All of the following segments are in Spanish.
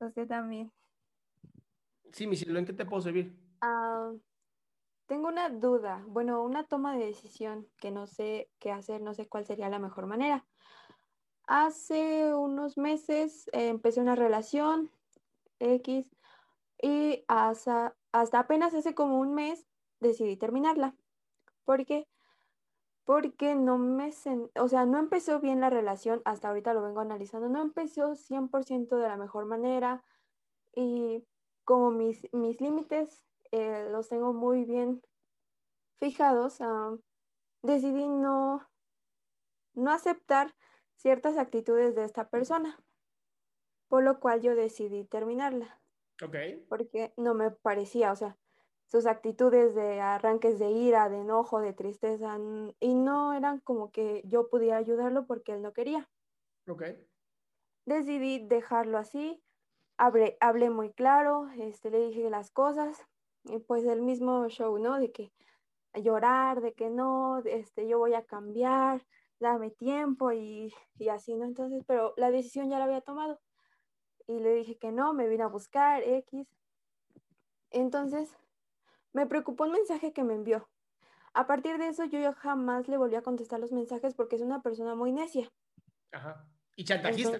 Usted también. Sí, mi cielo, ¿en qué te puedo servir? Ah, tengo una duda, bueno, una toma de decisión que no sé qué hacer, no sé cuál sería la mejor manera. Hace unos meses eh, empecé una relación X y hasta, hasta apenas hace como un mes decidí terminarla. ¿Por qué? Porque no me, o sea, no empezó bien la relación, hasta ahorita lo vengo analizando, no empezó 100% de la mejor manera y como mis, mis límites eh, los tengo muy bien fijados, ah, decidí no, no aceptar ciertas actitudes de esta persona, por lo cual yo decidí terminarla. Ok. Porque no me parecía, o sea, sus actitudes de arranques de ira, de enojo, de tristeza, y no eran como que yo pudiera ayudarlo porque él no quería. Ok. Decidí dejarlo así, hablé, hablé muy claro, este, le dije las cosas, y pues el mismo show, ¿no? De que llorar, de que no, este, yo voy a cambiar, dame tiempo y, y así, ¿no? Entonces, pero la decisión ya la había tomado. Y le dije que no, me vine a buscar X. Entonces, me preocupó un mensaje que me envió. A partir de eso, yo jamás le volví a contestar los mensajes porque es una persona muy necia. Ajá. Y chantajista.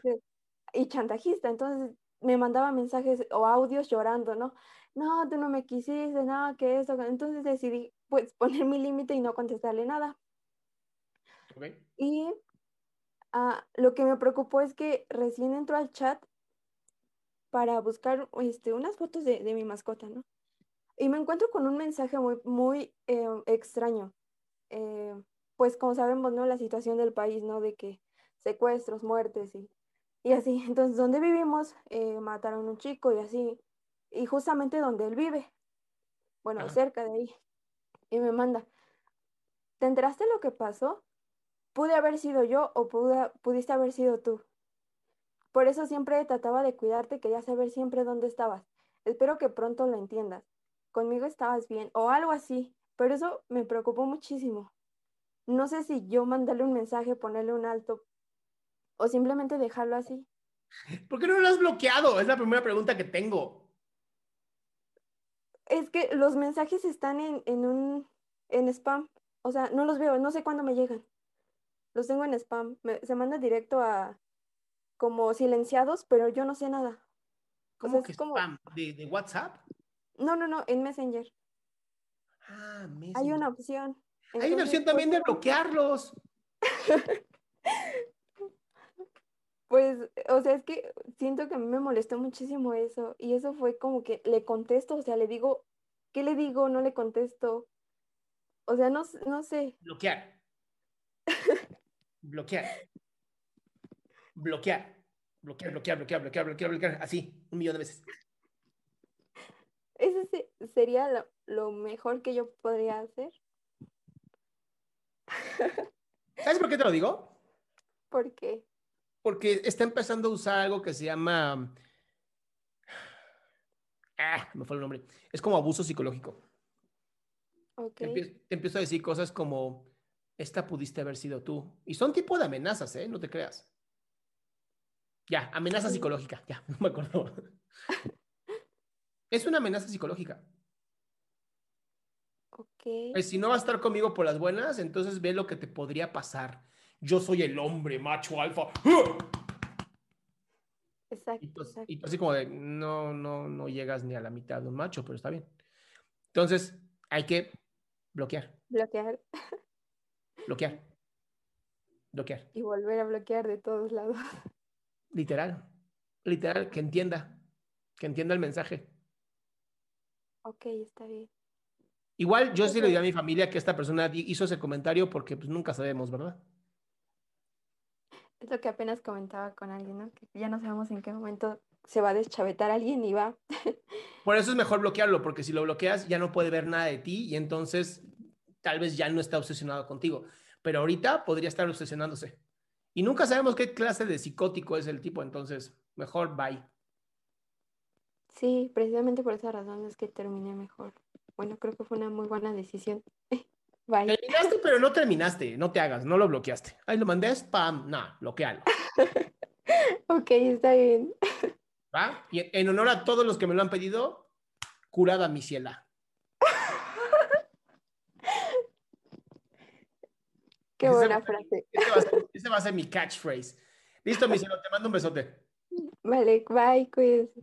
y chantajista. Entonces, me mandaba mensajes o audios llorando, ¿no? No, tú no me quisiste, nada, que eso. Entonces decidí, pues, poner mi límite y no contestarle nada. Y ah, lo que me preocupó es que recién entró al chat para buscar este, unas fotos de, de mi mascota, ¿no? Y me encuentro con un mensaje muy, muy eh, extraño. Eh, pues como sabemos, ¿no? La situación del país, ¿no? De que secuestros, muertes y, y así. Entonces, donde vivimos, eh, mataron a un chico y así. Y justamente donde él vive. Bueno, cerca de ahí. Y me manda, ¿te enteraste lo que pasó? Pude haber sido yo o pude, pudiste haber sido tú. Por eso siempre trataba de cuidarte, quería saber siempre dónde estabas. Espero que pronto lo entiendas conmigo estabas bien o algo así, pero eso me preocupó muchísimo. No sé si yo mandarle un mensaje, ponerle un alto o simplemente dejarlo así. ¿Por qué no lo has bloqueado? Es la primera pregunta que tengo. Es que los mensajes están en, en un en spam. O sea, no los veo, no sé cuándo me llegan. Los tengo en spam. se manda directo a como silenciados, pero yo no sé nada. ¿Cómo que spam? ¿De WhatsApp? No, no, no, en Messenger. Ah, Messenger. Hay una opción. Hay una opción también de bloquearlos. pues, o sea, es que siento que a mí me molestó muchísimo eso. Y eso fue como que le contesto, o sea, le digo ¿Qué le digo? No le contesto. O sea, no, no sé. Bloquear. bloquear. Bloquear. Bloquear, bloquear, bloquear, bloquear, bloquear, bloquear. Así, un millón de veces. Ese sería lo, lo mejor que yo podría hacer. ¿Sabes por qué te lo digo? ¿Por qué? Porque está empezando a usar algo que se llama... Ah, me fue el nombre. Es como abuso psicológico. Te, empiezo, a decir cosas como, esta pudiste haber sido tú. Y son tipo de amenazas, ¿eh? No te creas. Ya, amenaza psicológica. Ya, no me acuerdo. Es una amenaza psicológica. Ok. si no va a estar conmigo por las buenas, entonces ve lo que te podría pasar. Yo soy el hombre macho alfa. Exacto. Y, tú, así como de, no, no, no llegas ni a la mitad de un macho, pero está bien. Entonces, hay que Bloquear. Bloquear. Bloquear. Bloquear. Y volver a bloquear de todos lados. Literal. Literal, que entienda. Que entienda el mensaje. Ok, está bien. Igual yo sí le digo a mi familia que esta persona hizo ese comentario porque pues nunca sabemos, ¿verdad? Es lo que apenas comentaba con alguien, ¿no? Que ya no sabemos en qué momento se va a deschavetar alguien y va. Por eso es mejor bloquearlo, porque si lo bloqueas ya no puede ver nada de ti y entonces tal vez ya no está obsesionado contigo. Pero ahorita podría estar obsesionándose. Y nunca sabemos qué clase de psicótico es el tipo, entonces mejor bye. Sí, precisamente por esa razón es que terminé mejor. Bueno, creo que fue una muy buena decisión. Bye. Terminaste, pero no terminaste, no te hagas, no lo bloqueaste. Ahí lo mandé spam, no, bloquealo. ok, está bien. ¿Va? Y en honor a todos los que me lo han pedido, curada mi ciela. Qué buena frase. Ese va, a ser, mi catchphrase. Listo, mi cielo, te mando un besote. Vale, bye, cuídense.